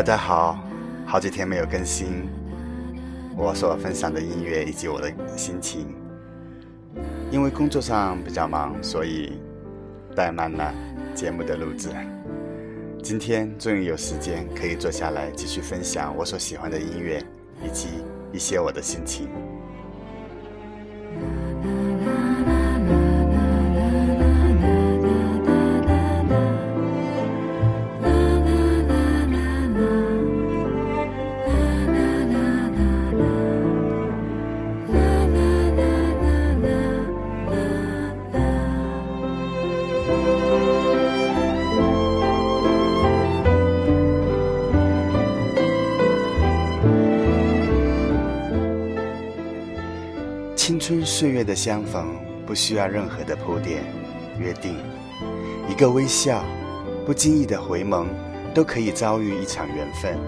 大家好，好几天没有更新我所分享的音乐以及我的心情，因为工作上比较忙，所以怠慢了节目的录制。今天终于有时间可以坐下来继续分享我所喜欢的音乐以及一些我的心情。相逢，不需要任何的铺垫、约定，一个微笑，不经意的回眸，都可以遭遇一场缘分。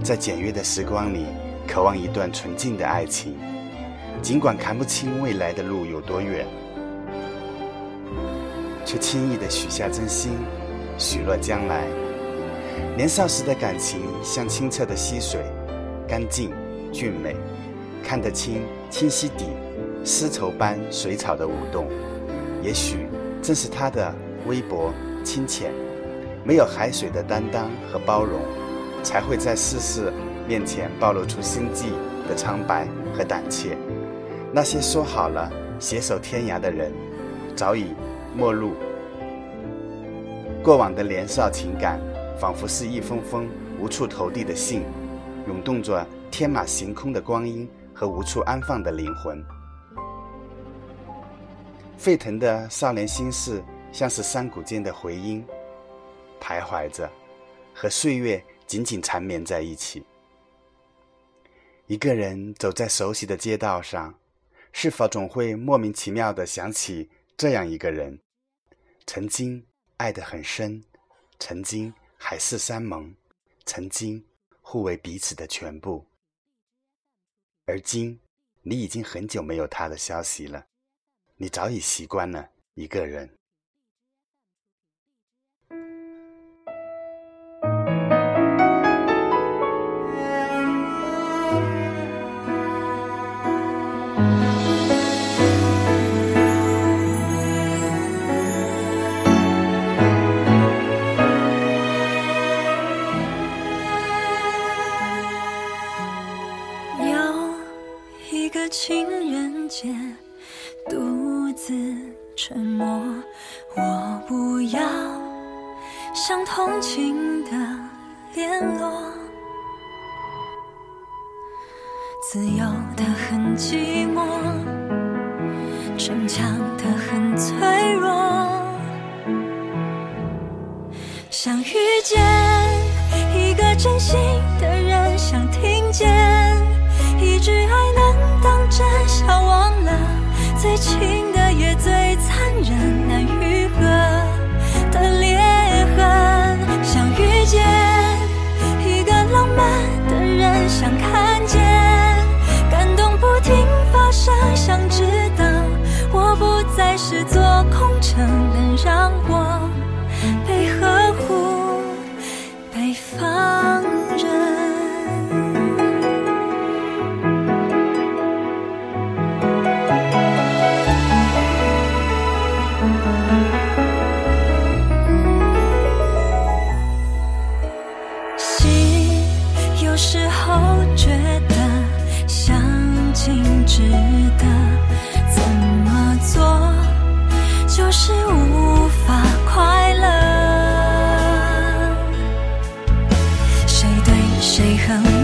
在简约的时光里，渴望一段纯净的爱情，尽管看不清未来的路有多远，却轻易的许下真心，许诺将来。年少时的感情像清澈的溪水，干净、俊美。看得清清晰底，丝绸般水草的舞动，也许正是它的微薄清浅，没有海水的担当和包容，才会在世事面前暴露出心际的苍白和胆怯。那些说好了携手天涯的人，早已陌路。过往的年少情感，仿佛是一封封无处投递的信，涌动着天马行空的光阴。和无处安放的灵魂，沸腾的少年心事，像是山谷间的回音，徘徊着，和岁月紧紧缠绵在一起。一个人走在熟悉的街道上，是否总会莫名其妙的想起这样一个人？曾经爱得很深，曾经海誓山盟，曾经互为彼此的全部。而今，你已经很久没有他的消息了，你早已习惯了一个人。泪痕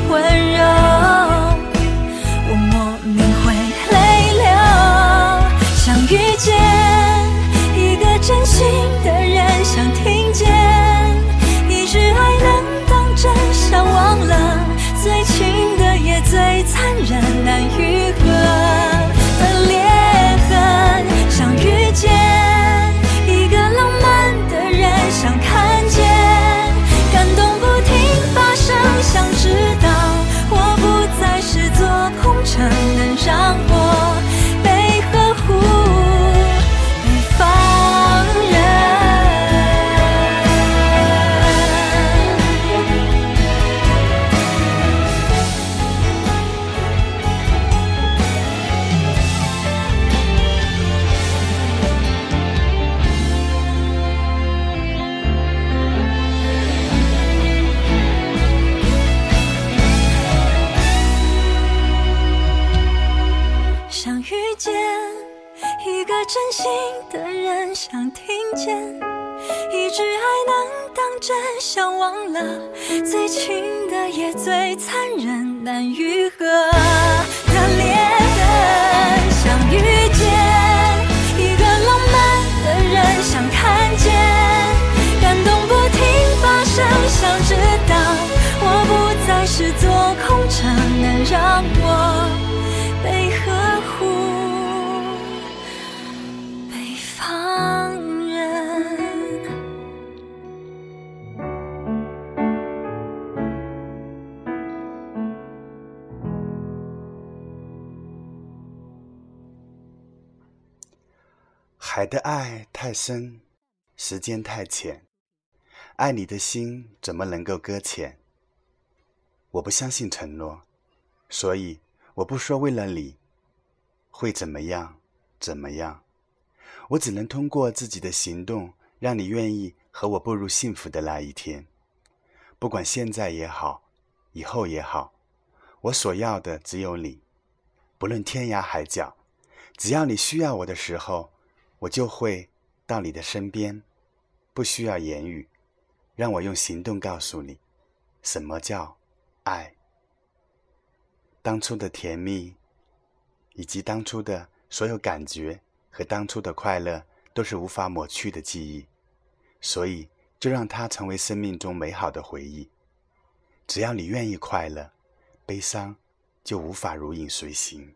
海的爱太深，时间太浅，爱你的心怎么能够搁浅？我不相信承诺，所以我不说为了你会怎么样怎么样，我只能通过自己的行动，让你愿意和我步入幸福的那一天。不管现在也好，以后也好，我所要的只有你，不论天涯海角，只要你需要我的时候。我就会到你的身边，不需要言语，让我用行动告诉你，什么叫爱。当初的甜蜜，以及当初的所有感觉和当初的快乐，都是无法抹去的记忆，所以就让它成为生命中美好的回忆。只要你愿意快乐，悲伤就无法如影随形。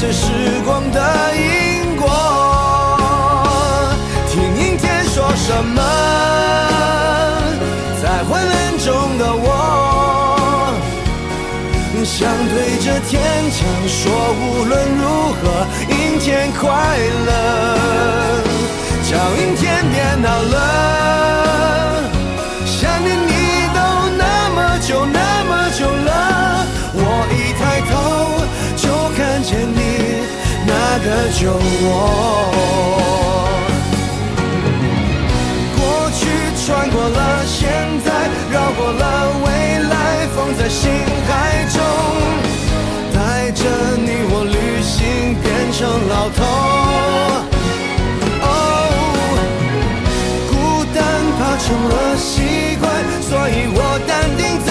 是时光的因果。听阴天说什么，在昏暗中的我，想对着天讲说，无论如何，阴天快乐，叫阴天别闹了，救我。过去穿过了现在，绕过了未来，放在心海中，带着你我旅行，变成老头。哦，孤单怕成了习惯，所以我淡定走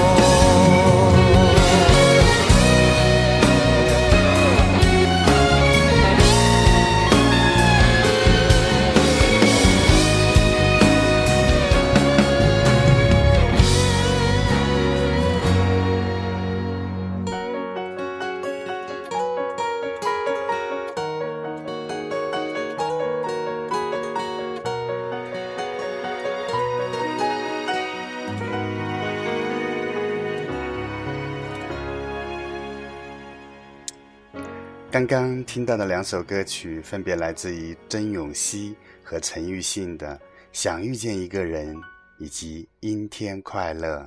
刚刚听到的两首歌曲，分别来自于曾永熙和陈奕迅的《想遇见一个人》以及《阴天快乐》。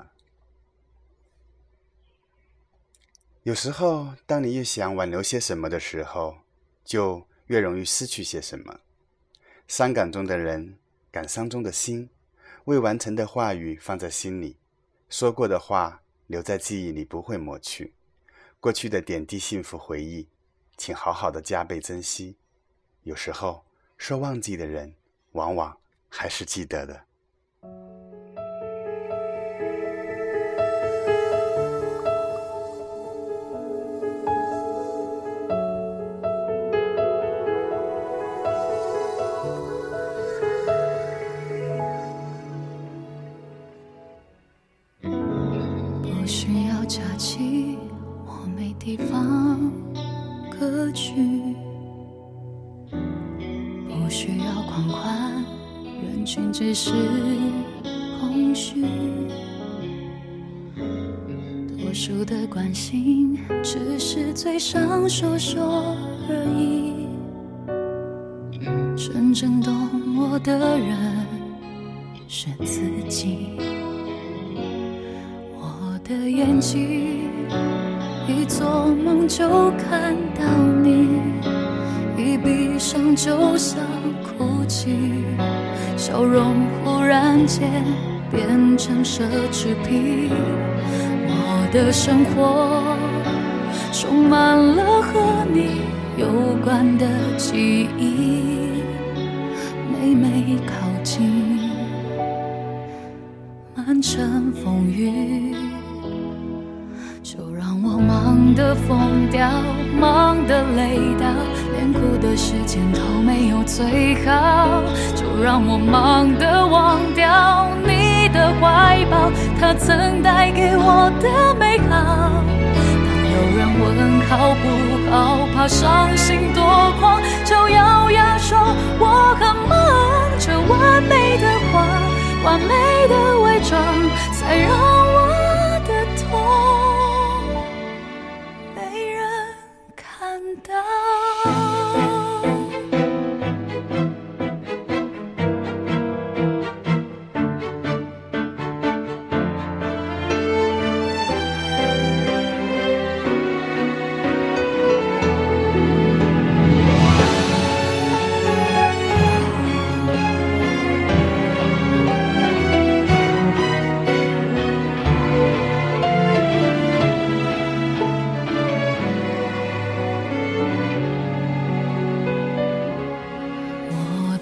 有时候，当你越想挽留些什么的时候，就越容易失去些什么。伤感中的人，感伤中的心，未完成的话语放在心里，说过的话留在记忆里不会抹去，过去的点滴幸福回忆。请好好的加倍珍惜。有时候说忘记的人，往往还是记得的。不需要假期，我没地方。歌曲不需要狂欢，人群只是空虚。多数的关心只是嘴上说说而已，真正懂我的人是自己。我的眼睛。一做梦就看到你，一闭上就想哭泣，笑容忽然间变成奢侈品。我的生活充满了和你有关的记忆，每每靠近，满城风雨。掉，忙得累到，连哭的时间都没有最好。就让我忙得忘掉你的怀抱，他曾带给我的美好。当有人问好不好，怕伤心多狂，就咬牙说我很忙。这完美的话，完美的伪装，才让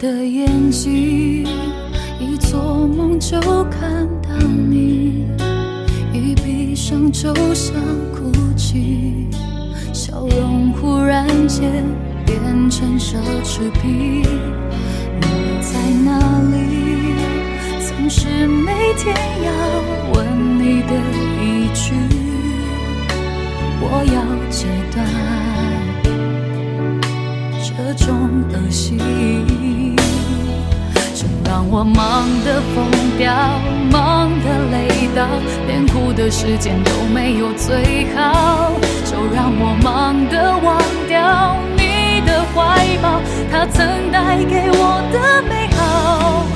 的眼睛，一做梦就看到你，一闭上就想哭泣，笑容忽然间变成奢侈品。你在哪里？总是每天要问你的一句，我要戒断这种恶心，就。让我忙得疯掉，忙得累到，连哭的时间都没有最好。就让我忙得忘掉你的怀抱，它曾带给我的美好。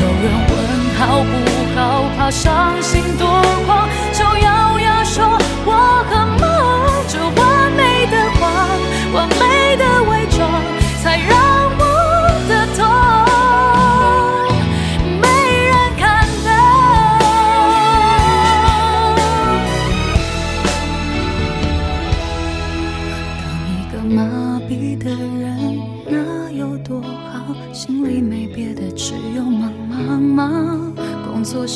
有人问好不好，怕伤心多狂，就咬牙说我很忙。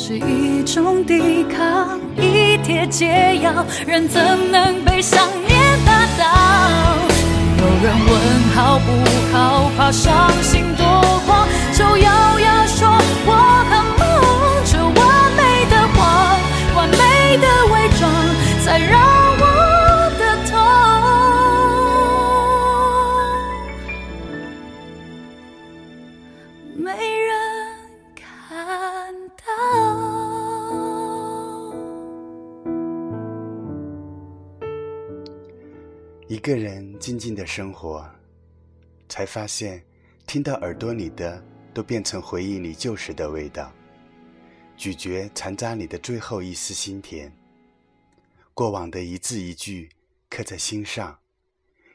是一种抵抗，一帖解药，人怎能被想念打倒？有人问好不好，怕伤心多狂，就咬牙说我很忙。这完美的谎，完美的伪装，才让一个人静静的生活，才发现，听到耳朵里的都变成回忆里旧时的味道，咀嚼残渣里的最后一丝心甜。过往的一字一句刻在心上，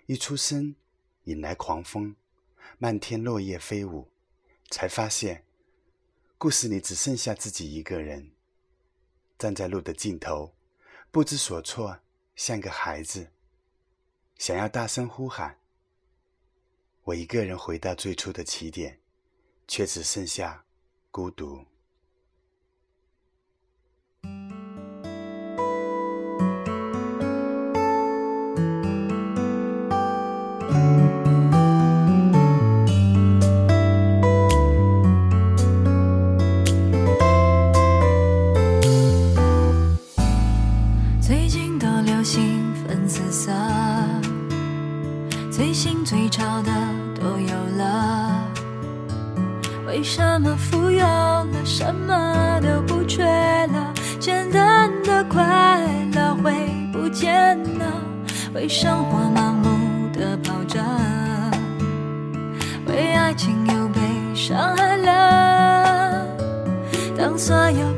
一出生引来狂风，漫天落叶飞舞，才发现，故事里只剩下自己一个人，站在路的尽头，不知所措，像个孩子。想要大声呼喊，我一个人回到最初的起点，却只剩下孤独。最近都流行粉紫色，最新最潮的都有了。为什么富有了，什么都不缺了？简单的快乐会不见了，为生活盲目的跑着，为爱情又被伤害了。当所有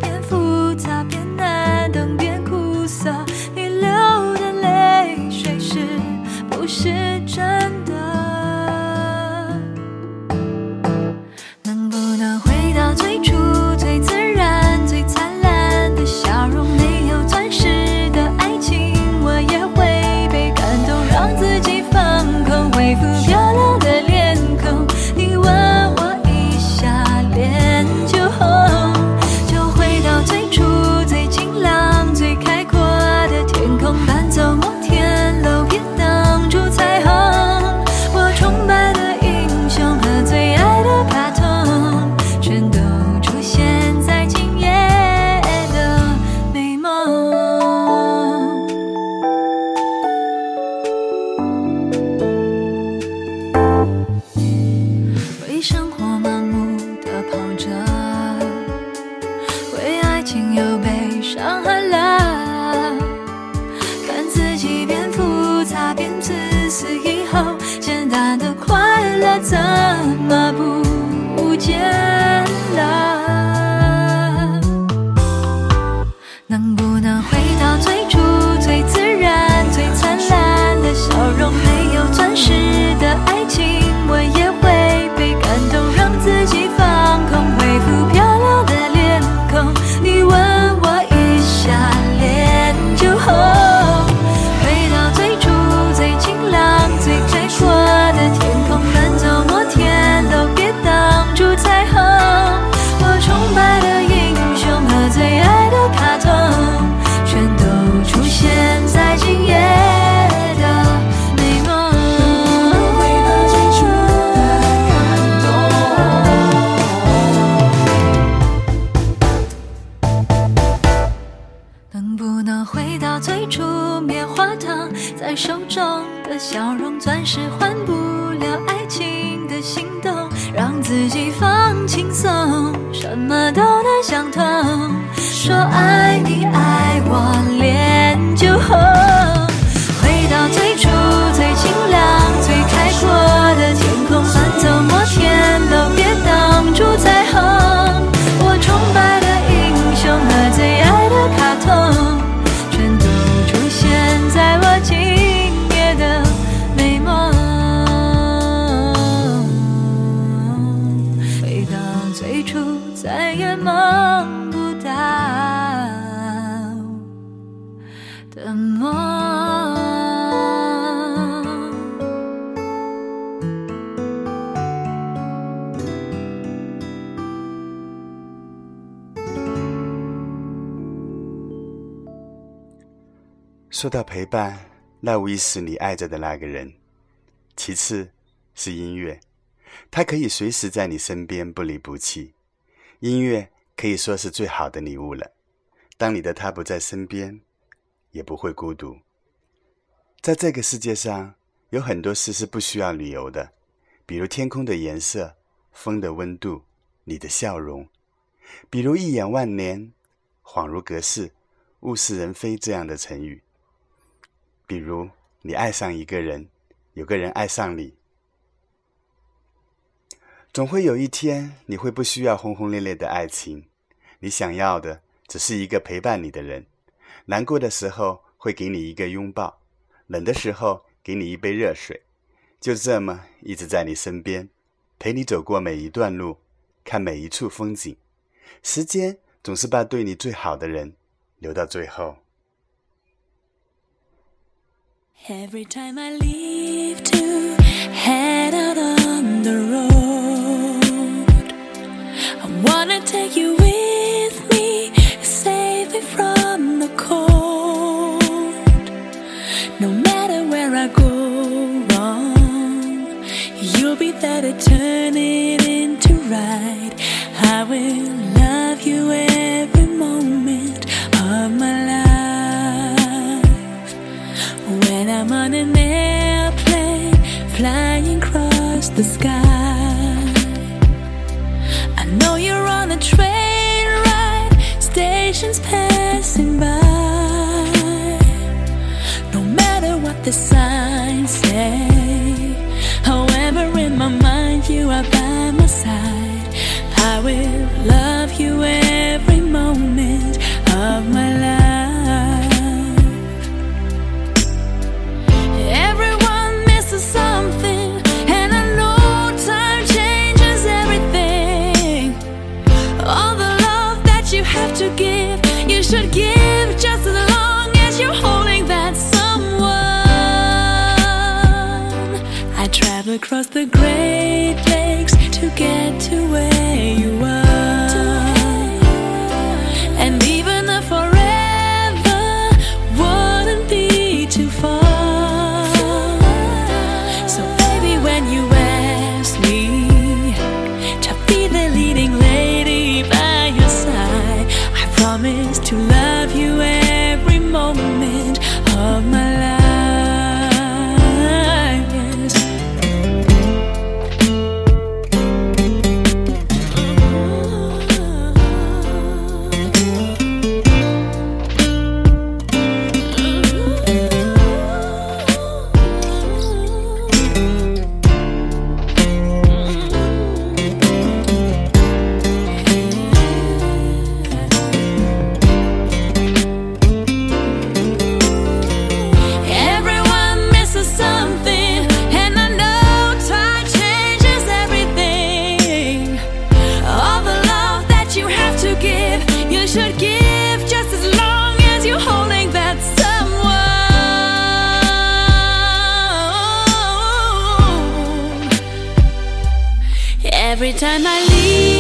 说到陪伴，那无疑是你爱着的那个人。其次是音乐，它可以随时在你身边，不离不弃。音乐可以说是最好的礼物了。当你的他不在身边，也不会孤独。在这个世界上，有很多事是不需要理由的，比如天空的颜色、风的温度、你的笑容，比如一眼万年、恍如隔世、物是人非这样的成语，比如你爱上一个人。有个人爱上你，总会有一天你会不需要轰轰烈烈的爱情，你想要的只是一个陪伴你的人。难过的时候会给你一个拥抱，冷的时候给你一杯热水，就这么一直在你身边，陪你走过每一段路，看每一处风景。时间总是把对你最好的人留到最后。Every time I leave to head out on the road, I wanna take you with me, save me from the cold. No matter where I go wrong, you'll be there to turn it into right. I will the sky, 美丽。